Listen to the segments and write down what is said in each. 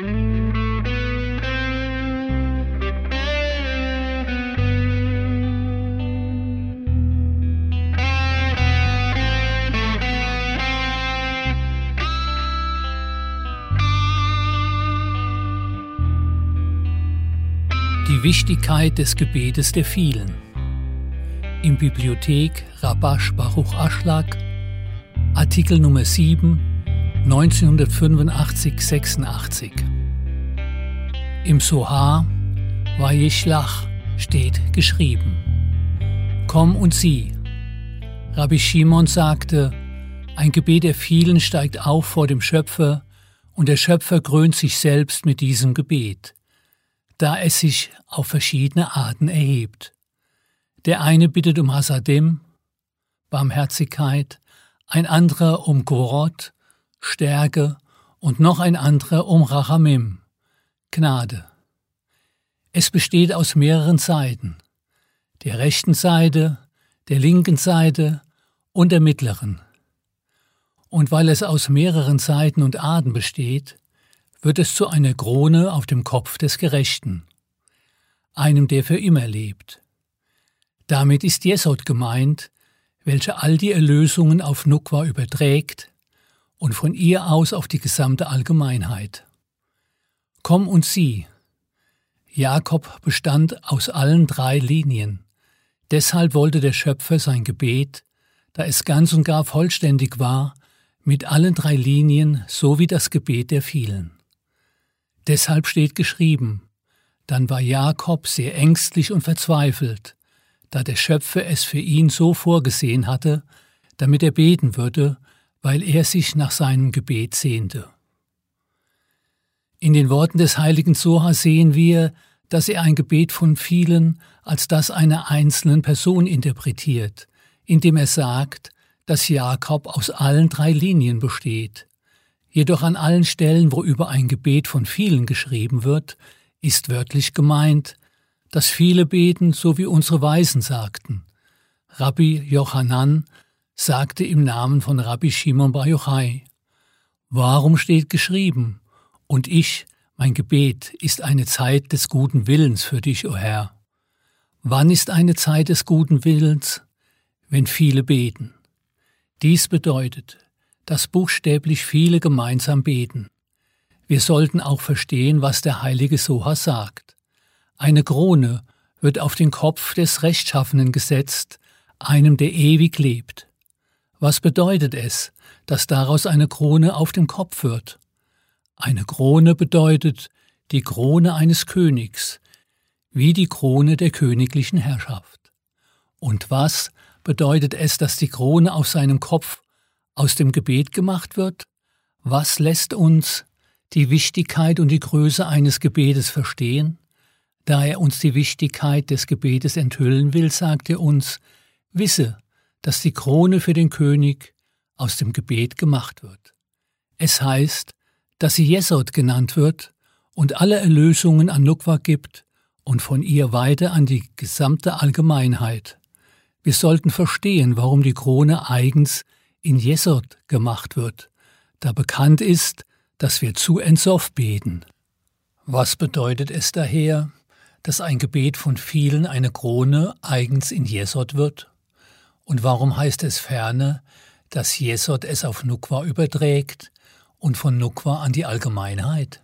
Die Wichtigkeit des Gebetes der vielen. Im Bibliothek Rabash Baruch Aschlag, Artikel Nummer 7, 1985-86. Im Sohar Vayishlach steht geschrieben: Komm und sieh. Rabbi Shimon sagte, ein Gebet der vielen steigt auf vor dem Schöpfer, und der Schöpfer krönt sich selbst mit diesem Gebet da es sich auf verschiedene Arten erhebt. Der eine bittet um Hasadim, Barmherzigkeit, ein anderer um Gorot, Stärke und noch ein anderer um Rachamim, Gnade. Es besteht aus mehreren Seiten, der rechten Seite, der linken Seite und der mittleren. Und weil es aus mehreren Seiten und Arten besteht, wird es zu einer Krone auf dem Kopf des Gerechten, einem, der für immer lebt. Damit ist Jesod gemeint, welche all die Erlösungen auf Nukwa überträgt und von ihr aus auf die gesamte Allgemeinheit. Komm und sieh. Jakob bestand aus allen drei Linien. Deshalb wollte der Schöpfer sein Gebet, da es ganz und gar vollständig war, mit allen drei Linien so wie das Gebet der vielen. Deshalb steht geschrieben, dann war Jakob sehr ängstlich und verzweifelt, da der Schöpfer es für ihn so vorgesehen hatte, damit er beten würde, weil er sich nach seinem Gebet sehnte. In den Worten des heiligen Soha sehen wir, dass er ein Gebet von vielen als das einer einzelnen Person interpretiert, indem er sagt, dass Jakob aus allen drei Linien besteht, Jedoch an allen Stellen, wo über ein Gebet von vielen geschrieben wird, ist wörtlich gemeint, dass viele beten, so wie unsere Weisen sagten. Rabbi Jochanan sagte im Namen von Rabbi Shimon Bar Yochai, Warum steht geschrieben, und ich, mein Gebet, ist eine Zeit des guten Willens für dich, o Herr. Wann ist eine Zeit des guten Willens? Wenn viele beten. Dies bedeutet, dass buchstäblich viele gemeinsam beten. Wir sollten auch verstehen, was der heilige Soha sagt. Eine Krone wird auf den Kopf des Rechtschaffenen gesetzt, einem, der ewig lebt. Was bedeutet es, dass daraus eine Krone auf dem Kopf wird? Eine Krone bedeutet die Krone eines Königs, wie die Krone der königlichen Herrschaft. Und was bedeutet es, dass die Krone auf seinem Kopf aus dem Gebet gemacht wird? Was lässt uns die Wichtigkeit und die Größe eines Gebetes verstehen? Da er uns die Wichtigkeit des Gebetes enthüllen will, sagt er uns, wisse, dass die Krone für den König aus dem Gebet gemacht wird. Es heißt, dass sie Jesod genannt wird und alle Erlösungen an Nukwa gibt und von ihr weiter an die gesamte Allgemeinheit. Wir sollten verstehen, warum die Krone eigens in Jesod gemacht wird, da bekannt ist, dass wir zu Ensof beten. Was bedeutet es daher, dass ein Gebet von vielen eine Krone eigens in Jesod wird? Und warum heißt es ferne, dass Jesod es auf Nukwa überträgt und von Nukwa an die Allgemeinheit?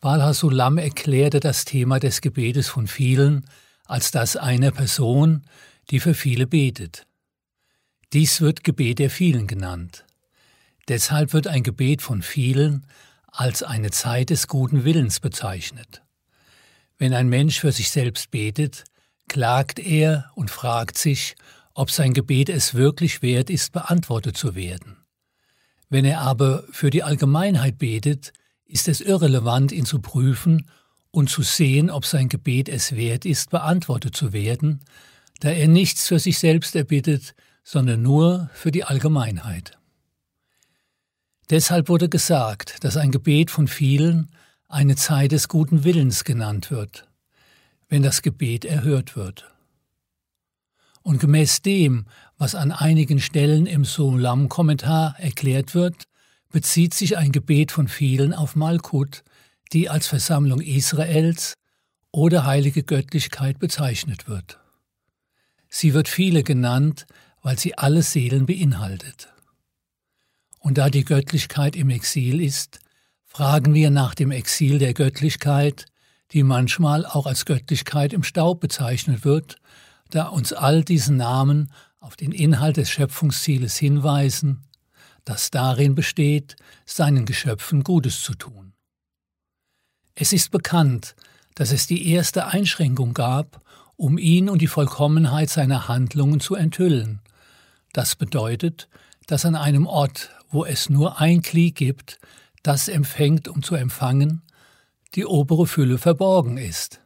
Baal Hasulam erklärte das Thema des Gebetes von vielen als das einer Person, die für viele betet. Dies wird Gebet der vielen genannt. Deshalb wird ein Gebet von vielen als eine Zeit des guten Willens bezeichnet. Wenn ein Mensch für sich selbst betet, klagt er und fragt sich, ob sein Gebet es wirklich wert ist, beantwortet zu werden. Wenn er aber für die Allgemeinheit betet, ist es irrelevant, ihn zu prüfen und zu sehen, ob sein Gebet es wert ist, beantwortet zu werden, da er nichts für sich selbst erbittet, sondern nur für die Allgemeinheit. Deshalb wurde gesagt, dass ein Gebet von vielen eine Zeit des guten Willens genannt wird, wenn das Gebet erhört wird. Und gemäß dem, was an einigen Stellen im Sulam-Kommentar erklärt wird, bezieht sich ein Gebet von vielen auf Malkut, die als Versammlung Israels oder heilige Göttlichkeit bezeichnet wird. Sie wird viele genannt, weil sie alle Seelen beinhaltet. Und da die Göttlichkeit im Exil ist, fragen wir nach dem Exil der Göttlichkeit, die manchmal auch als Göttlichkeit im Staub bezeichnet wird, da uns all diese Namen auf den Inhalt des Schöpfungszieles hinweisen, das darin besteht, seinen Geschöpfen Gutes zu tun. Es ist bekannt, dass es die erste Einschränkung gab, um ihn und die Vollkommenheit seiner Handlungen zu enthüllen. Das bedeutet, dass an einem Ort, wo es nur ein Glied gibt, das empfängt, um zu empfangen, die obere Fülle verborgen ist.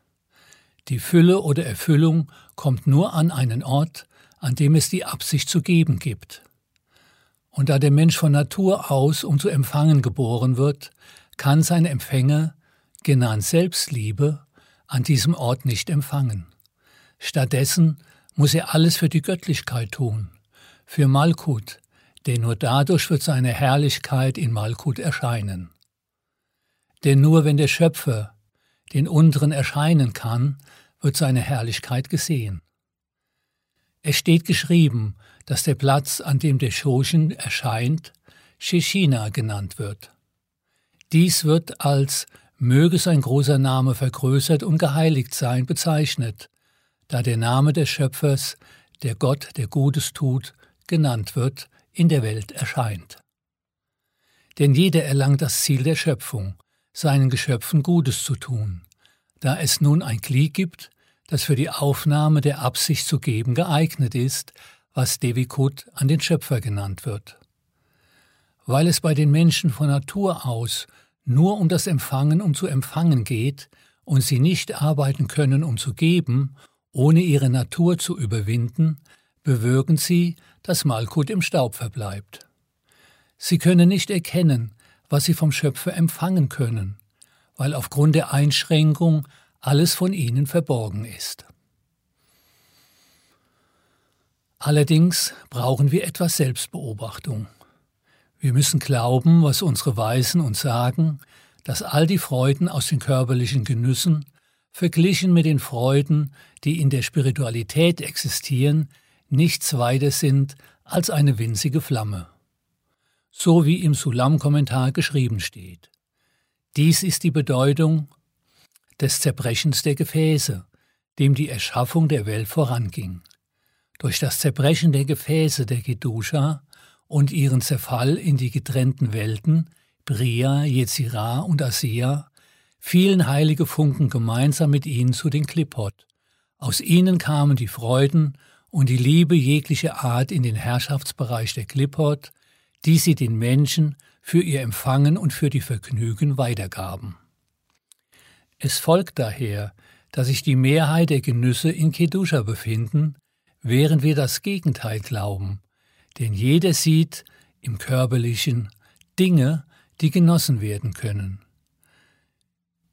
Die Fülle oder Erfüllung kommt nur an einen Ort, an dem es die Absicht zu geben gibt. Und da der Mensch von Natur aus um zu empfangen geboren wird, kann sein Empfänger, genannt Selbstliebe, an diesem Ort nicht empfangen. Stattdessen muss er alles für die Göttlichkeit tun, für Malkut, denn nur dadurch wird seine Herrlichkeit in Malkut erscheinen. Denn nur wenn der Schöpfer den unteren erscheinen kann, wird seine Herrlichkeit gesehen. Es steht geschrieben, dass der Platz, an dem der Shoshin erscheint, Sheshina genannt wird. Dies wird als möge sein großer Name vergrößert und geheiligt sein bezeichnet, da der Name des Schöpfers, der Gott, der Gutes tut, genannt wird, in der Welt erscheint. Denn jeder erlangt das Ziel der Schöpfung, seinen Geschöpfen Gutes zu tun, da es nun ein Glied gibt, das für die Aufnahme der Absicht zu geben geeignet ist, was Devikut an den Schöpfer genannt wird. Weil es bei den Menschen von Natur aus nur um das Empfangen um zu empfangen geht und sie nicht arbeiten können, um zu geben, ohne ihre Natur zu überwinden, bewirken sie, dass Malkut im Staub verbleibt. Sie können nicht erkennen, was sie vom Schöpfer empfangen können, weil aufgrund der Einschränkung alles von ihnen verborgen ist. Allerdings brauchen wir etwas Selbstbeobachtung. Wir müssen glauben, was unsere Weisen uns sagen, dass all die Freuden aus den körperlichen Genüssen, verglichen mit den Freuden, die in der Spiritualität existieren, nichts weiter sind als eine winzige Flamme. So wie im Sulam-Kommentar geschrieben steht. Dies ist die Bedeutung des Zerbrechens der Gefäße, dem die Erschaffung der Welt voranging. Durch das Zerbrechen der Gefäße der Gedusha und ihren Zerfall in die getrennten Welten, Bria, Yetzirah und Asiya, fielen heilige Funken gemeinsam mit ihnen zu den Klippot. Aus ihnen kamen die Freuden und die Liebe jeglicher Art in den Herrschaftsbereich der Klippot, die sie den Menschen für ihr Empfangen und für die Vergnügen weitergaben. Es folgt daher, dass sich die Mehrheit der Genüsse in Kedusha befinden, während wir das Gegenteil glauben, denn jeder sieht im körperlichen Dinge, die genossen werden können.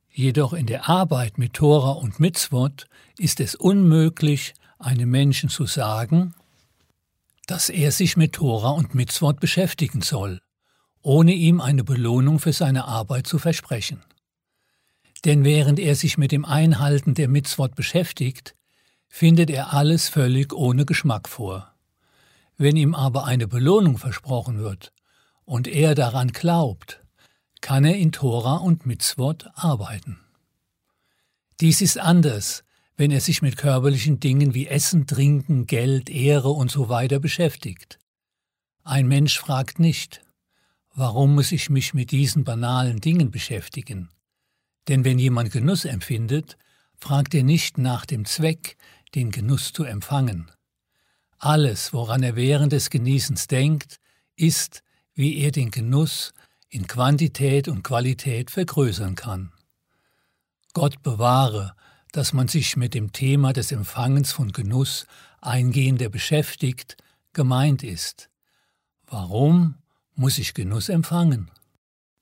Jedoch in der Arbeit mit Tora und Mitzvot ist es unmöglich, einem Menschen zu sagen, dass er sich mit Tora und Mitzvot beschäftigen soll, ohne ihm eine Belohnung für seine Arbeit zu versprechen. Denn während er sich mit dem Einhalten der Mitzvot beschäftigt, findet er alles völlig ohne Geschmack vor. Wenn ihm aber eine Belohnung versprochen wird und er daran glaubt, kann er in Tora und Mitzvot arbeiten. Dies ist anders, wenn er sich mit körperlichen Dingen wie Essen, Trinken, Geld, Ehre und so weiter beschäftigt. Ein Mensch fragt nicht, warum muss ich mich mit diesen banalen Dingen beschäftigen? Denn wenn jemand Genuss empfindet, fragt er nicht nach dem Zweck, den Genuss zu empfangen. Alles, woran er während des Genießens denkt, ist, wie er den Genuss in Quantität und Qualität vergrößern kann. Gott bewahre, dass man sich mit dem Thema des Empfangens von Genuss eingehender beschäftigt, gemeint ist. Warum muss ich Genuss empfangen?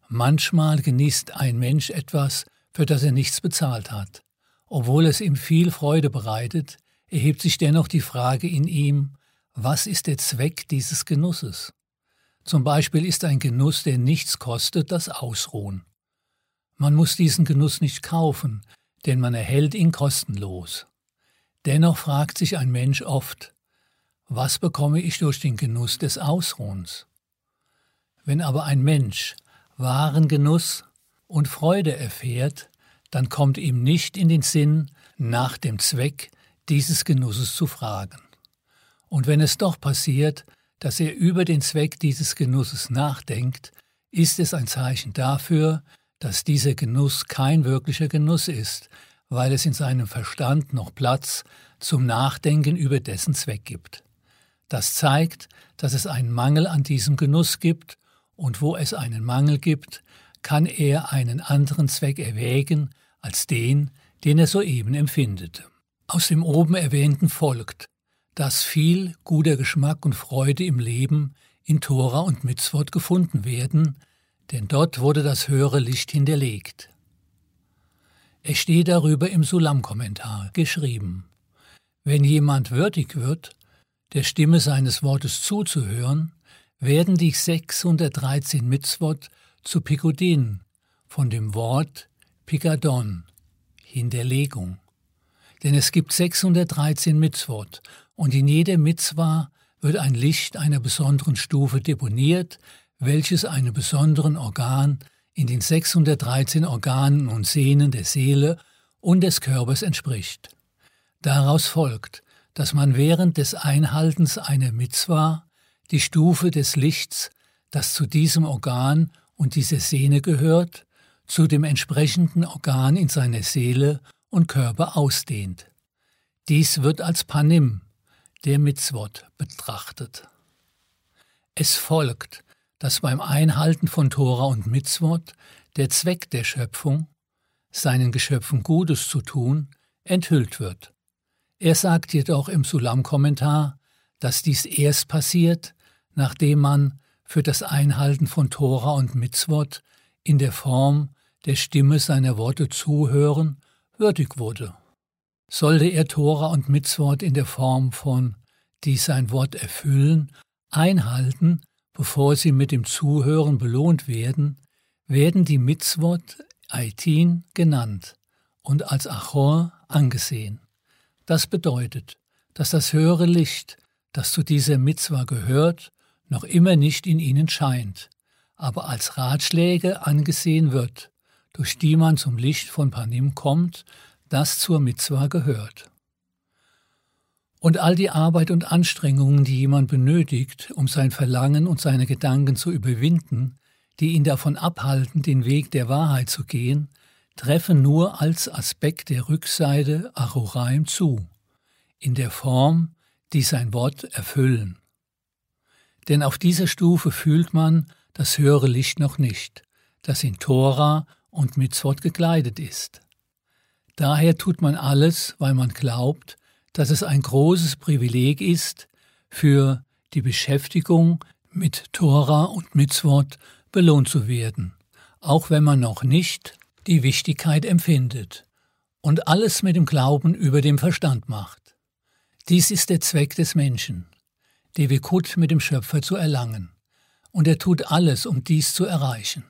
Manchmal genießt ein Mensch etwas, für das er nichts bezahlt hat. Obwohl es ihm viel Freude bereitet, erhebt sich dennoch die Frage in ihm, was ist der Zweck dieses Genusses? Zum Beispiel ist ein Genuss, der nichts kostet, das Ausruhen. Man muss diesen Genuss nicht kaufen, denn man erhält ihn kostenlos. Dennoch fragt sich ein Mensch oft, was bekomme ich durch den Genuss des Ausruhens? Wenn aber ein Mensch wahren Genuss und Freude erfährt, dann kommt ihm nicht in den Sinn, nach dem Zweck dieses Genusses zu fragen. Und wenn es doch passiert, dass er über den Zweck dieses Genusses nachdenkt, ist es ein Zeichen dafür, dass dieser Genuss kein wirklicher Genuss ist, weil es in seinem Verstand noch Platz zum Nachdenken über dessen Zweck gibt. Das zeigt, dass es einen Mangel an diesem Genuss gibt, und wo es einen Mangel gibt, kann er einen anderen Zweck erwägen als den, den er soeben empfindet. Aus dem oben erwähnten folgt, dass viel guter Geschmack und Freude im Leben in Tora und Mitzvot gefunden werden, denn dort wurde das höhere Licht hinterlegt. Es steht darüber im Sulam-Kommentar geschrieben. Wenn jemand würdig wird, der Stimme seines Wortes zuzuhören, werden die 613 Mitzvot zu Pikodin von dem Wort Pikadon, Hinterlegung. Denn es gibt 613 Mitzvot und in jeder Mitzwa wird ein Licht einer besonderen Stufe deponiert, welches einem besonderen Organ in den 613 Organen und Sehnen der Seele und des Körpers entspricht. Daraus folgt, dass man während des Einhaltens einer Mitzwa die Stufe des Lichts, das zu diesem Organ und dieser Sehne gehört, zu dem entsprechenden Organ in seiner Seele und Körper ausdehnt. Dies wird als Panim, der Mitzvot, betrachtet. Es folgt, dass beim Einhalten von Tora und Mitzvot der Zweck der Schöpfung, seinen Geschöpfen Gutes zu tun, enthüllt wird. Er sagt jedoch im Sulam-Kommentar, dass dies erst passiert, nachdem man für das Einhalten von Tora und Mitzvot in der Form der Stimme seiner Worte zuhören, würdig wurde. Sollte er Tora und Mitzvot in der Form von die sein Wort erfüllen, einhalten, bevor sie mit dem Zuhören belohnt werden, werden die Mitzvot Aitin genannt und als Achor angesehen. Das bedeutet, dass das höhere Licht, das zu dieser Mitzwa gehört, noch immer nicht in ihnen scheint, aber als Ratschläge angesehen wird, durch die man zum Licht von Panim kommt, das zur Mitzwa gehört. Und all die Arbeit und Anstrengungen, die jemand benötigt, um sein Verlangen und seine Gedanken zu überwinden, die ihn davon abhalten, den Weg der Wahrheit zu gehen, treffen nur als Aspekt der Rückseite Achoraim zu, in der Form, die sein Wort erfüllen denn auf dieser Stufe fühlt man das höhere Licht noch nicht, das in Tora und Mitzvot gekleidet ist. Daher tut man alles, weil man glaubt, dass es ein großes Privileg ist, für die Beschäftigung mit Tora und Mitzvot belohnt zu werden, auch wenn man noch nicht die Wichtigkeit empfindet und alles mit dem Glauben über dem Verstand macht. Dies ist der Zweck des Menschen. Devikut mit dem Schöpfer zu erlangen, und er tut alles, um dies zu erreichen.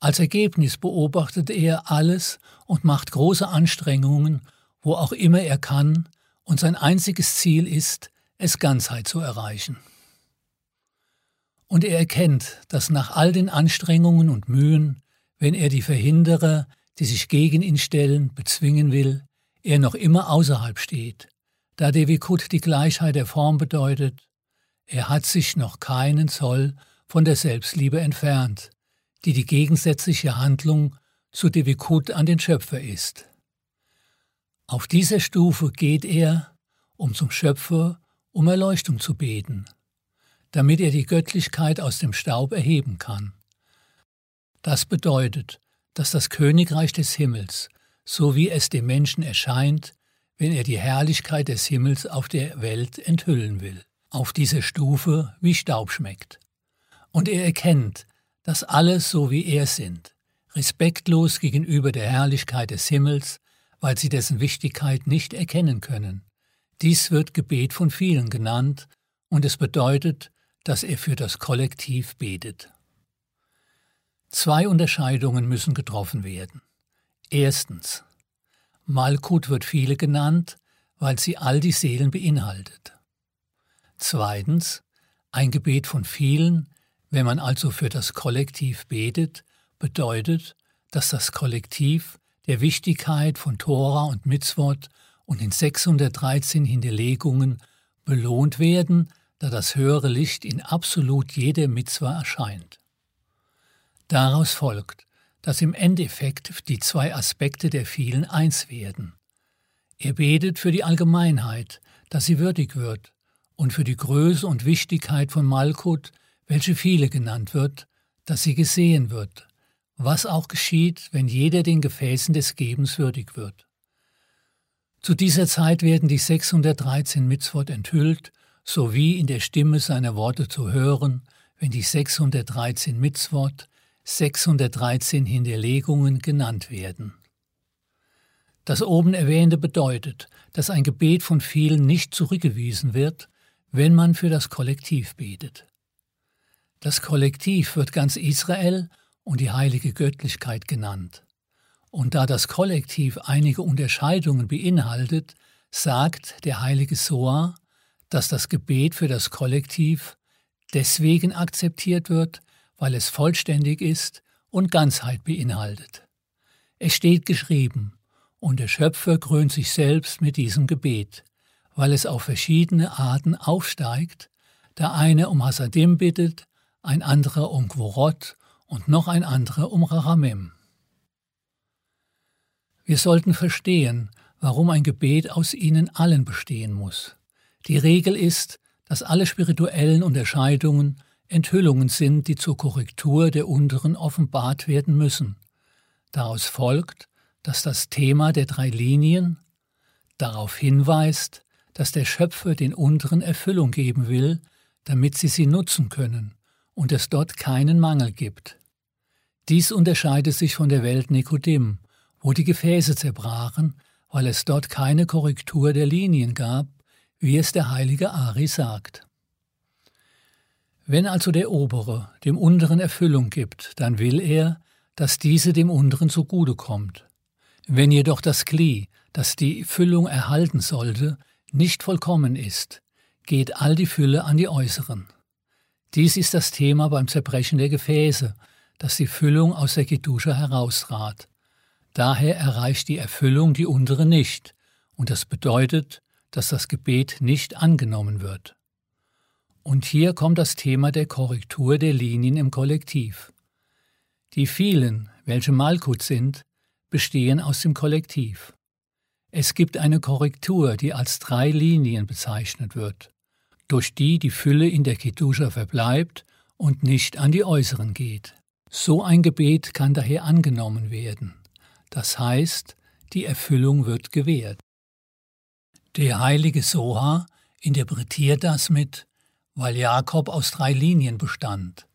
Als Ergebnis beobachtet er alles und macht große Anstrengungen, wo auch immer er kann, und sein einziges Ziel ist, es Ganzheit zu erreichen. Und er erkennt, dass nach all den Anstrengungen und Mühen, wenn er die Verhinderer, die sich gegen ihn stellen, bezwingen will, er noch immer außerhalb steht, da Devikut die Gleichheit der Form bedeutet, er hat sich noch keinen Zoll von der Selbstliebe entfernt, die die gegensätzliche Handlung zu Devikut an den Schöpfer ist. Auf dieser Stufe geht er, um zum Schöpfer um Erleuchtung zu beten, damit er die Göttlichkeit aus dem Staub erheben kann. Das bedeutet, dass das Königreich des Himmels, so wie es dem Menschen erscheint, wenn er die Herrlichkeit des Himmels auf der Welt enthüllen will, auf dieser Stufe wie Staub schmeckt. Und er erkennt, dass alle so wie er sind, respektlos gegenüber der Herrlichkeit des Himmels, weil sie dessen Wichtigkeit nicht erkennen können. Dies wird Gebet von vielen genannt, und es bedeutet, dass er für das Kollektiv betet. Zwei Unterscheidungen müssen getroffen werden. Erstens. Malkut wird viele genannt, weil sie all die Seelen beinhaltet. Zweitens. Ein Gebet von vielen, wenn man also für das Kollektiv betet, bedeutet, dass das Kollektiv der Wichtigkeit von Tora und Mitzvot und den 613 Hinterlegungen belohnt werden, da das höhere Licht in absolut jeder Mitzwa erscheint. Daraus folgt, dass im Endeffekt die zwei Aspekte der vielen eins werden. Er betet für die Allgemeinheit, dass sie würdig wird, und für die Größe und Wichtigkeit von Malkut, welche viele genannt wird, dass sie gesehen wird, was auch geschieht, wenn jeder den Gefäßen des Gebens würdig wird. Zu dieser Zeit werden die 613 Mitzvot enthüllt, sowie in der Stimme seiner Worte zu hören, wenn die 613 Mitzvot, 613 Hinterlegungen genannt werden. Das oben erwähnte bedeutet, dass ein Gebet von vielen nicht zurückgewiesen wird, wenn man für das Kollektiv betet. Das Kollektiv wird ganz Israel und die heilige Göttlichkeit genannt. Und da das Kollektiv einige Unterscheidungen beinhaltet, sagt der heilige Soa, dass das Gebet für das Kollektiv deswegen akzeptiert wird, weil es vollständig ist und Ganzheit beinhaltet. Es steht geschrieben, und der Schöpfer krönt sich selbst mit diesem Gebet, weil es auf verschiedene Arten aufsteigt, der eine um Hasadim bittet, ein anderer um Gvorot und noch ein anderer um Rachamim. Wir sollten verstehen, warum ein Gebet aus ihnen allen bestehen muss. Die Regel ist, dass alle spirituellen Unterscheidungen Enthüllungen sind, die zur Korrektur der unteren offenbart werden müssen. Daraus folgt, dass das Thema der drei Linien darauf hinweist, dass der Schöpfer den unteren Erfüllung geben will, damit sie sie nutzen können und es dort keinen Mangel gibt. Dies unterscheidet sich von der Welt Nikodim, wo die Gefäße zerbrachen, weil es dort keine Korrektur der Linien gab, wie es der heilige Ari sagt. Wenn also der obere dem unteren Erfüllung gibt, dann will er, dass diese dem unteren zugute kommt. Wenn jedoch das Kli, das die Füllung erhalten sollte, nicht vollkommen ist, geht all die Fülle an die äußeren. Dies ist das Thema beim Zerbrechen der Gefäße, dass die Füllung aus der Kedusha heraustrat. Daher erreicht die Erfüllung die untere nicht, und das bedeutet, dass das Gebet nicht angenommen wird. Und hier kommt das Thema der Korrektur der Linien im Kollektiv. Die vielen, welche Malkut sind, bestehen aus dem Kollektiv. Es gibt eine Korrektur, die als drei Linien bezeichnet wird, durch die die Fülle in der Kedusha verbleibt und nicht an die äußeren geht. So ein Gebet kann daher angenommen werden. Das heißt, die Erfüllung wird gewährt. Der heilige Soha interpretiert das mit, weil Jakob aus drei Linien bestand,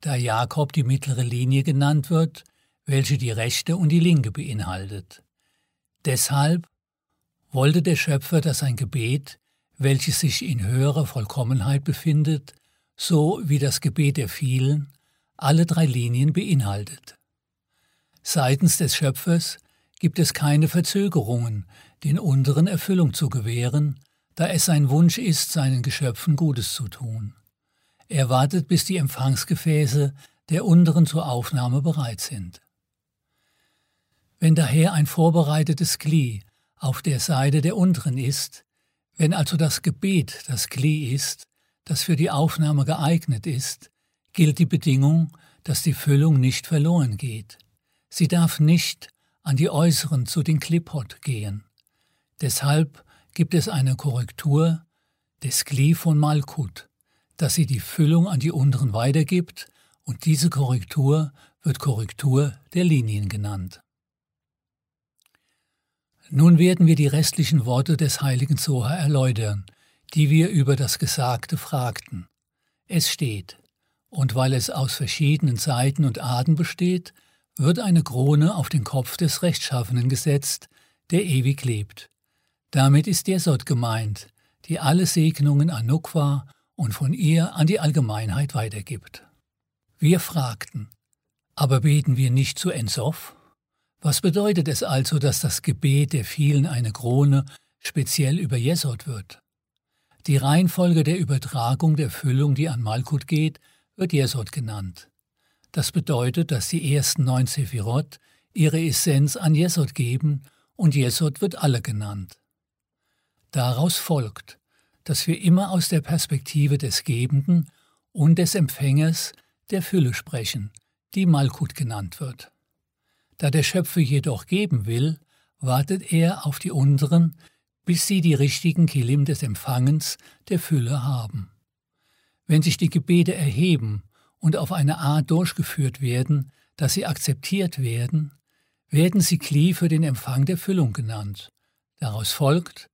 da Jakob die mittlere Linie genannt wird, welche die rechte und die linke beinhaltet. Deshalb wollte der Schöpfer, dass ein Gebet, welches sich in höherer Vollkommenheit befindet, so wie das Gebet der vielen, alle drei Linien beinhaltet. Seitens des Schöpfers gibt es keine Verzögerungen, den unteren Erfüllung zu gewähren, da es sein Wunsch ist, seinen Geschöpfen Gutes zu tun. Er wartet, bis die Empfangsgefäße der unteren zur Aufnahme bereit sind. Wenn daher ein vorbereitetes Glied auf der Seite der unteren ist, wenn also das Gebet das Kli ist, das für die Aufnahme geeignet ist, gilt die Bedingung, dass die Füllung nicht verloren geht. Sie darf nicht an die äußeren zu den Klippot gehen. Deshalb gibt es eine Korrektur des Kli von Malkut, dass sie die Füllung an die unteren weitergibt, und diese Korrektur wird Korrektur der Linien genannt. Nun werden wir die restlichen Worte des heiligen Soha erläutern, die wir über das Gesagte fragten. Es steht, und weil es aus verschiedenen Seiten und Arten besteht, wird eine Krone auf den Kopf des Rechtschaffenen gesetzt, der ewig lebt. Damit ist der gemeint, die alle Segnungen an Nukwa und von ihr an die Allgemeinheit weitergibt. Wir fragten, aber beten wir nicht zu Ensoff? Was bedeutet es also, dass das Gebet der vielen eine Krone speziell über Jesod wird? Die Reihenfolge der Übertragung der Füllung, die an Malkut geht, wird Jesod genannt. Das bedeutet, dass die ersten neun Sephirot ihre Essenz an Jesod geben und Jesod wird alle genannt. Daraus folgt, dass wir immer aus der Perspektive des Gebenden und des Empfängers der Fülle sprechen, die Malkut genannt wird. Da der Schöpfer jedoch geben will, wartet er auf die unteren, bis sie die richtigen Kilim des Empfangens der Fülle haben. Wenn sich die Gebete erheben und auf eine Art durchgeführt werden, dass sie akzeptiert werden, werden sie Kli für den Empfang der Füllung genannt. Daraus folgt,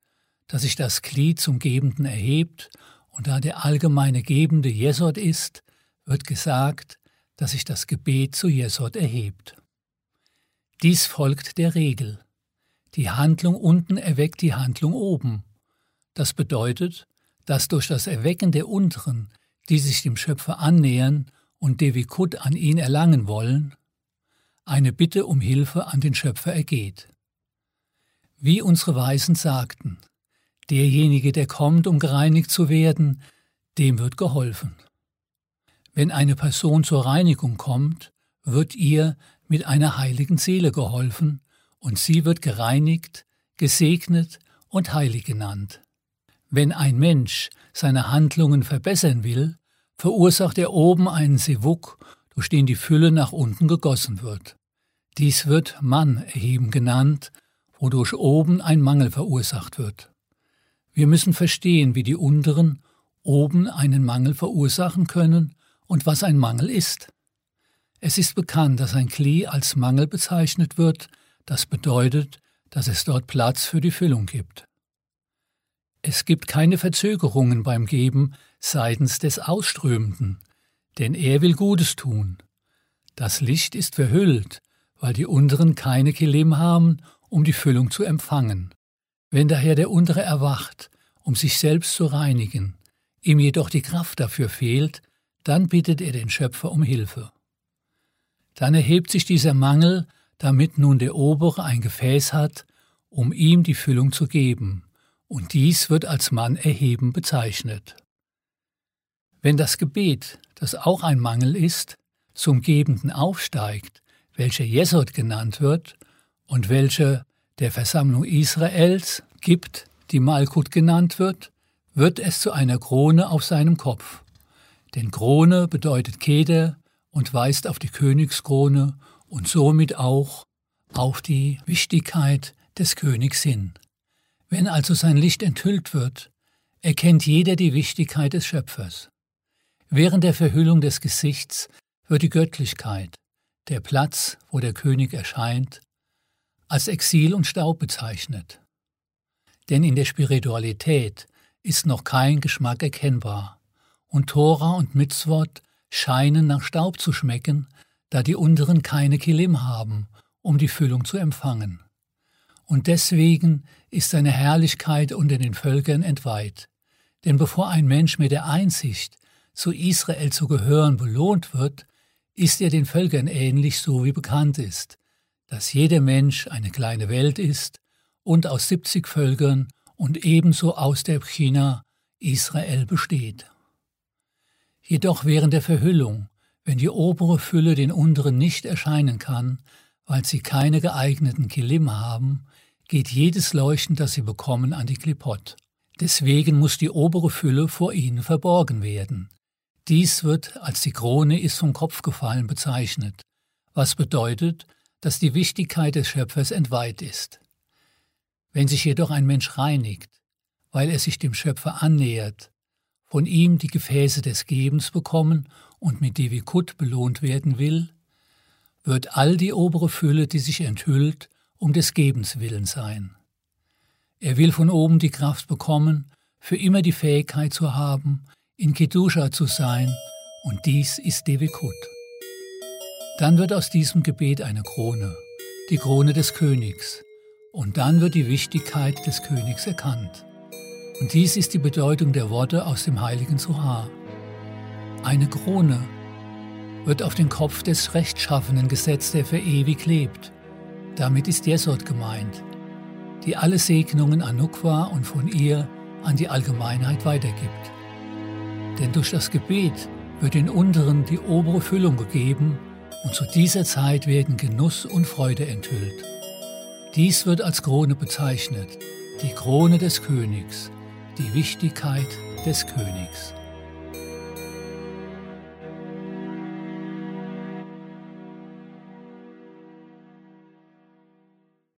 dass sich das Kli zum Gebenden erhebt, und da der allgemeine Gebende Jesod ist, wird gesagt, dass sich das Gebet zu Jesod erhebt. Dies folgt der Regel. Die Handlung unten erweckt die Handlung oben. Das bedeutet, dass durch das Erwecken der unteren, die sich dem Schöpfer annähern und Devikut an ihn erlangen wollen, eine Bitte um Hilfe an den Schöpfer ergeht. Wie unsere Weisen sagten, derjenige, der kommt, um gereinigt zu werden, dem wird geholfen. Wenn eine Person zur Reinigung kommt, wird ihr mit einer heiligen Seele geholfen, und sie wird gereinigt, gesegnet und heilig genannt. Wenn ein Mensch seine Handlungen verbessern will, verursacht er oben einen Sewuk durch den die Fülle nach unten gegossen wird. Dies wird Mann erheben genannt, wodurch oben ein Mangel verursacht wird. Wir müssen verstehen, wie die unteren oben einen Mangel verursachen können und was ein Mangel ist. Es ist bekannt, dass ein Kli als Mangel bezeichnet wird, das bedeutet, dass es dort Platz für die Füllung gibt. Es gibt keine Verzögerungen beim Geben seitens des Ausströmenden, denn er will Gutes tun. Das Licht ist verhüllt, weil die unteren keine Kelim haben, um die Füllung zu empfangen. Wenn daher der untere erwacht, um sich selbst zu reinigen, ihm jedoch die Kraft dafür fehlt, dann bittet er den Schöpfer um Hilfe. Dann erhebt sich dieser Mangel, damit nun der obere ein Gefäß hat, um ihm die Füllung zu geben, und dies wird als Mann erheben bezeichnet. Wenn das Gebet, das auch ein Mangel ist, zum Gebenden aufsteigt, welcher Jesod genannt wird und welcher der Versammlung Israels gibt, die Malkut genannt wird, wird es zu einer Krone auf seinem Kopf. Denn Krone bedeutet Keder und weist auf die Königskrone und somit auch auf die Wichtigkeit des Königs hin. Wenn also sein Licht enthüllt wird, erkennt jeder die Wichtigkeit des Schöpfers. Während der Verhüllung des Gesichts wird die Göttlichkeit, der Platz, wo der König erscheint, als Exil und Staub bezeichnet. Denn in der Spiritualität ist noch kein Geschmack erkennbar, und Tora und Mitzvot scheinen nach Staub zu schmecken, da die unteren keine Kilim haben, um die Füllung zu empfangen und deswegen ist seine Herrlichkeit unter den Völkern entweiht. Denn bevor ein Mensch mit der Einsicht, zu Israel zu gehören, belohnt wird, ist er den Völkern ähnlich, so wie bekannt ist, dass jeder Mensch eine kleine Welt ist und aus 70 Völkern und ebenso aus der China Israel besteht. Jedoch während der Verhüllung, wenn die obere Fülle den unteren nicht erscheinen kann, weil sie keine geeigneten Kilim haben, geht jedes Leuchten, das sie bekommen, an die Klipot. Deswegen muss die obere Fülle vor ihnen verborgen werden. Dies wird als die Krone ist vom Kopf gefallen bezeichnet, was bedeutet, dass die Wichtigkeit des Schöpfers entweiht ist. Wenn sich jedoch ein Mensch reinigt, weil er sich dem Schöpfer annähert, von ihm die Gefäße des Gebens bekommen und mit Devikut belohnt werden will, wird all die obere Fülle, die sich enthüllt, um des Gebens willen sein. Er will von oben die Kraft bekommen, für immer die Fähigkeit zu haben, in Kedusha zu sein, und dies ist Devikut. Dann wird aus diesem Gebet eine Krone, die Krone des Königs, und dann wird die Wichtigkeit des Königs erkannt. Und dies ist die Bedeutung der Worte aus dem heiligen Suha. Eine Krone wird auf den Kopf des Rechtschaffenen gesetzt, der für ewig lebt. Damit ist Jesod gemeint, die alle Segnungen an Nukwa und von ihr an die Allgemeinheit weitergibt. Denn durch das Gebet wird den Unteren die obere Füllung gegeben und zu dieser Zeit werden Genuss und Freude enthüllt. Dies wird als Krone bezeichnet, die Krone des Königs, die Wichtigkeit des Königs.